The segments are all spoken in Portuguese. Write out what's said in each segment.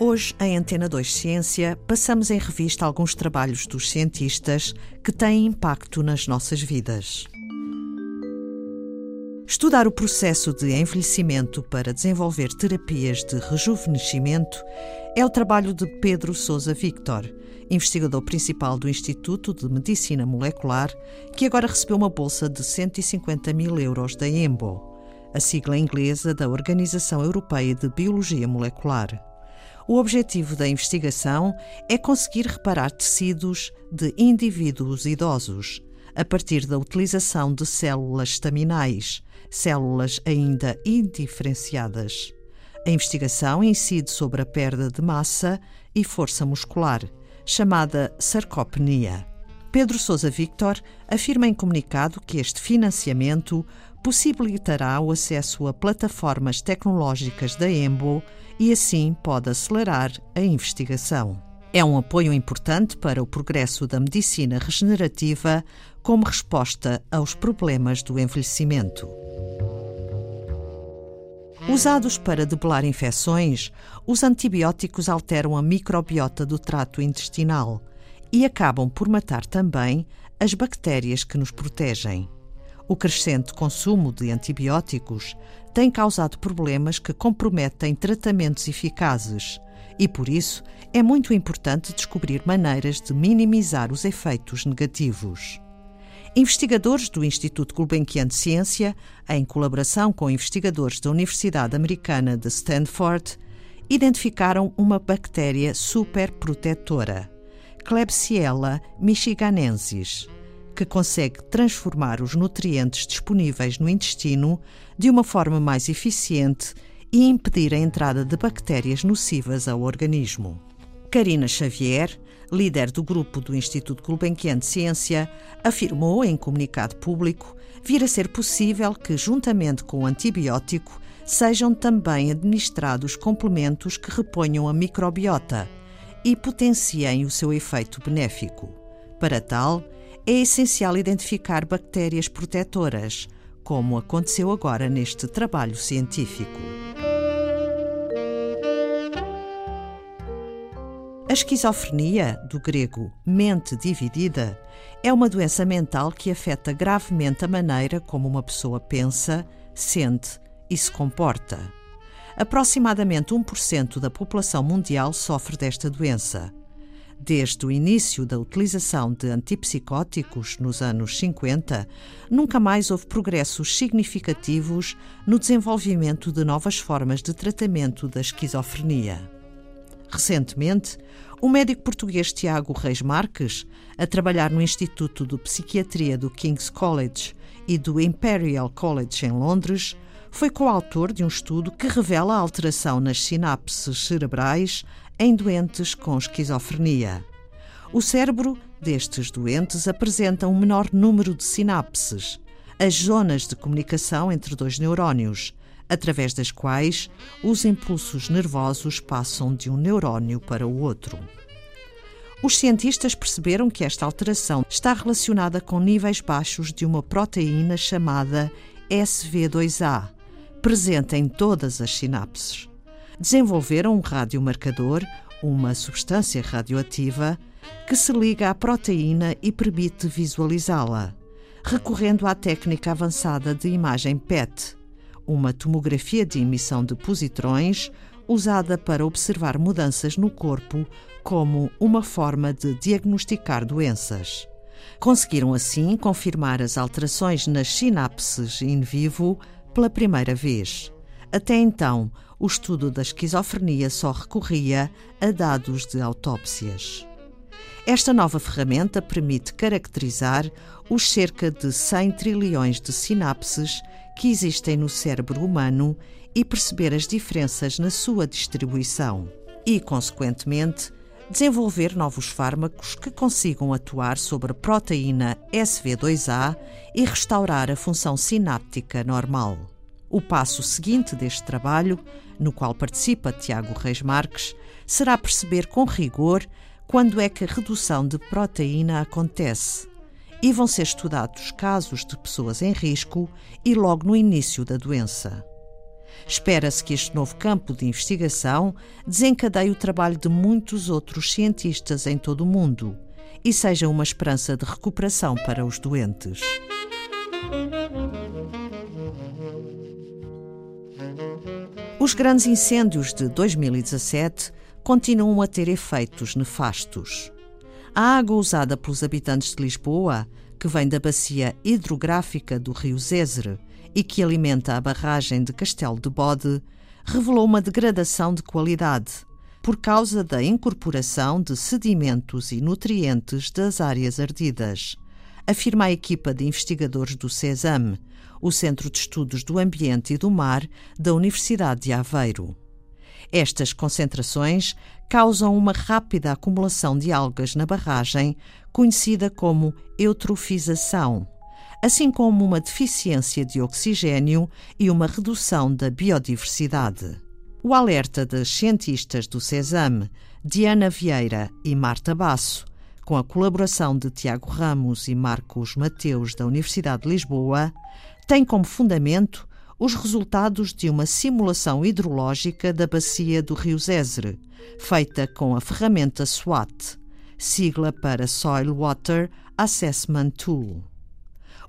Hoje, em Antena 2 Ciência, passamos em revista alguns trabalhos dos cientistas que têm impacto nas nossas vidas. Estudar o processo de envelhecimento para desenvolver terapias de rejuvenescimento é o trabalho de Pedro Sousa Victor, investigador principal do Instituto de Medicina Molecular, que agora recebeu uma bolsa de 150 mil euros da EMBO, a sigla inglesa da Organização Europeia de Biologia Molecular. O objetivo da investigação é conseguir reparar tecidos de indivíduos idosos a partir da utilização de células estaminais, células ainda indiferenciadas. A investigação incide sobre a perda de massa e força muscular, chamada sarcopenia. Pedro Sousa Victor afirma em comunicado que este financiamento possibilitará o acesso a plataformas tecnológicas da EMBO e assim pode acelerar a investigação. É um apoio importante para o progresso da medicina regenerativa como resposta aos problemas do envelhecimento. Usados para debelar infecções, os antibióticos alteram a microbiota do trato intestinal e acabam por matar também as bactérias que nos protegem. O crescente consumo de antibióticos tem causado problemas que comprometem tratamentos eficazes e, por isso, é muito importante descobrir maneiras de minimizar os efeitos negativos. Investigadores do Instituto Gulbenkian de Ciência, em colaboração com investigadores da Universidade Americana de Stanford, identificaram uma bactéria superprotetora, Klebsiella michiganensis que consegue transformar os nutrientes disponíveis no intestino de uma forma mais eficiente e impedir a entrada de bactérias nocivas ao organismo. Karina Xavier, líder do grupo do Instituto Gulbenkian de Ciência, afirmou em comunicado público vir a ser possível que, juntamente com o antibiótico, sejam também administrados complementos que reponham a microbiota e potenciem o seu efeito benéfico. Para tal, é essencial identificar bactérias protetoras, como aconteceu agora neste trabalho científico. A esquizofrenia, do grego mente dividida, é uma doença mental que afeta gravemente a maneira como uma pessoa pensa, sente e se comporta. Aproximadamente 1% da população mundial sofre desta doença. Desde o início da utilização de antipsicóticos nos anos 50, nunca mais houve progressos significativos no desenvolvimento de novas formas de tratamento da esquizofrenia. Recentemente, o médico português Tiago Reis Marques, a trabalhar no Instituto de Psiquiatria do King's College e do Imperial College em Londres, foi coautor de um estudo que revela a alteração nas sinapses cerebrais em doentes com esquizofrenia. O cérebro destes doentes apresenta um menor número de sinapses, as zonas de comunicação entre dois neurónios, através das quais os impulsos nervosos passam de um neurónio para o outro. Os cientistas perceberam que esta alteração está relacionada com níveis baixos de uma proteína chamada SV2A, presente em todas as sinapses desenvolveram um radiomarcador, uma substância radioativa, que se liga à proteína e permite visualizá-la, recorrendo à técnica avançada de imagem PET, uma tomografia de emissão de positrões usada para observar mudanças no corpo como uma forma de diagnosticar doenças. Conseguiram assim confirmar as alterações nas sinapses in vivo pela primeira vez. Até então, o estudo da esquizofrenia só recorria a dados de autópsias. Esta nova ferramenta permite caracterizar os cerca de 100 trilhões de sinapses que existem no cérebro humano e perceber as diferenças na sua distribuição e, consequentemente, desenvolver novos fármacos que consigam atuar sobre a proteína SV2A e restaurar a função sináptica normal. O passo seguinte deste trabalho, no qual participa Tiago Reis Marques, será perceber com rigor quando é que a redução de proteína acontece. E vão ser estudados casos de pessoas em risco e logo no início da doença. Espera-se que este novo campo de investigação desencadeie o trabalho de muitos outros cientistas em todo o mundo e seja uma esperança de recuperação para os doentes. Os grandes incêndios de 2017 continuam a ter efeitos nefastos. A água usada pelos habitantes de Lisboa, que vem da bacia hidrográfica do rio Zézere e que alimenta a barragem de Castelo de Bode, revelou uma degradação de qualidade por causa da incorporação de sedimentos e nutrientes das áreas ardidas, afirma a equipa de investigadores do CESAM, o Centro de Estudos do Ambiente e do Mar da Universidade de Aveiro. Estas concentrações causam uma rápida acumulação de algas na barragem, conhecida como eutrofização, assim como uma deficiência de oxigênio e uma redução da biodiversidade. O alerta das cientistas do CESAM, Diana Vieira e Marta Basso, com a colaboração de Tiago Ramos e Marcos Mateus da Universidade de Lisboa, tem como fundamento os resultados de uma simulação hidrológica da bacia do Rio Zézere, feita com a ferramenta SWAT, sigla para Soil Water Assessment Tool.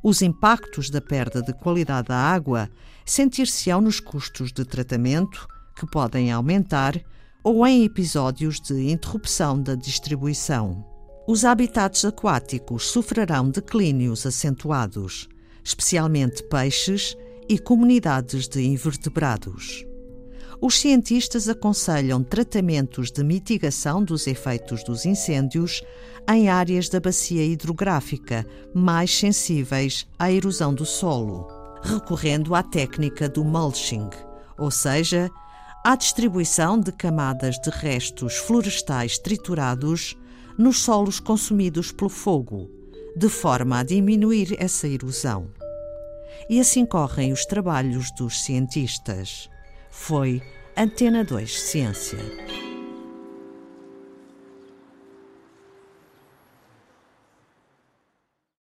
Os impactos da perda de qualidade da água sentir-se-ão nos custos de tratamento, que podem aumentar, ou em episódios de interrupção da distribuição. Os habitats aquáticos sofrerão declínios acentuados, especialmente peixes e comunidades de invertebrados. Os cientistas aconselham tratamentos de mitigação dos efeitos dos incêndios em áreas da bacia hidrográfica mais sensíveis à erosão do solo, recorrendo à técnica do mulching, ou seja, à distribuição de camadas de restos florestais triturados nos solos consumidos pelo fogo, de forma a diminuir essa erosão. E assim correm os trabalhos dos cientistas. Foi Antena 2 Ciência.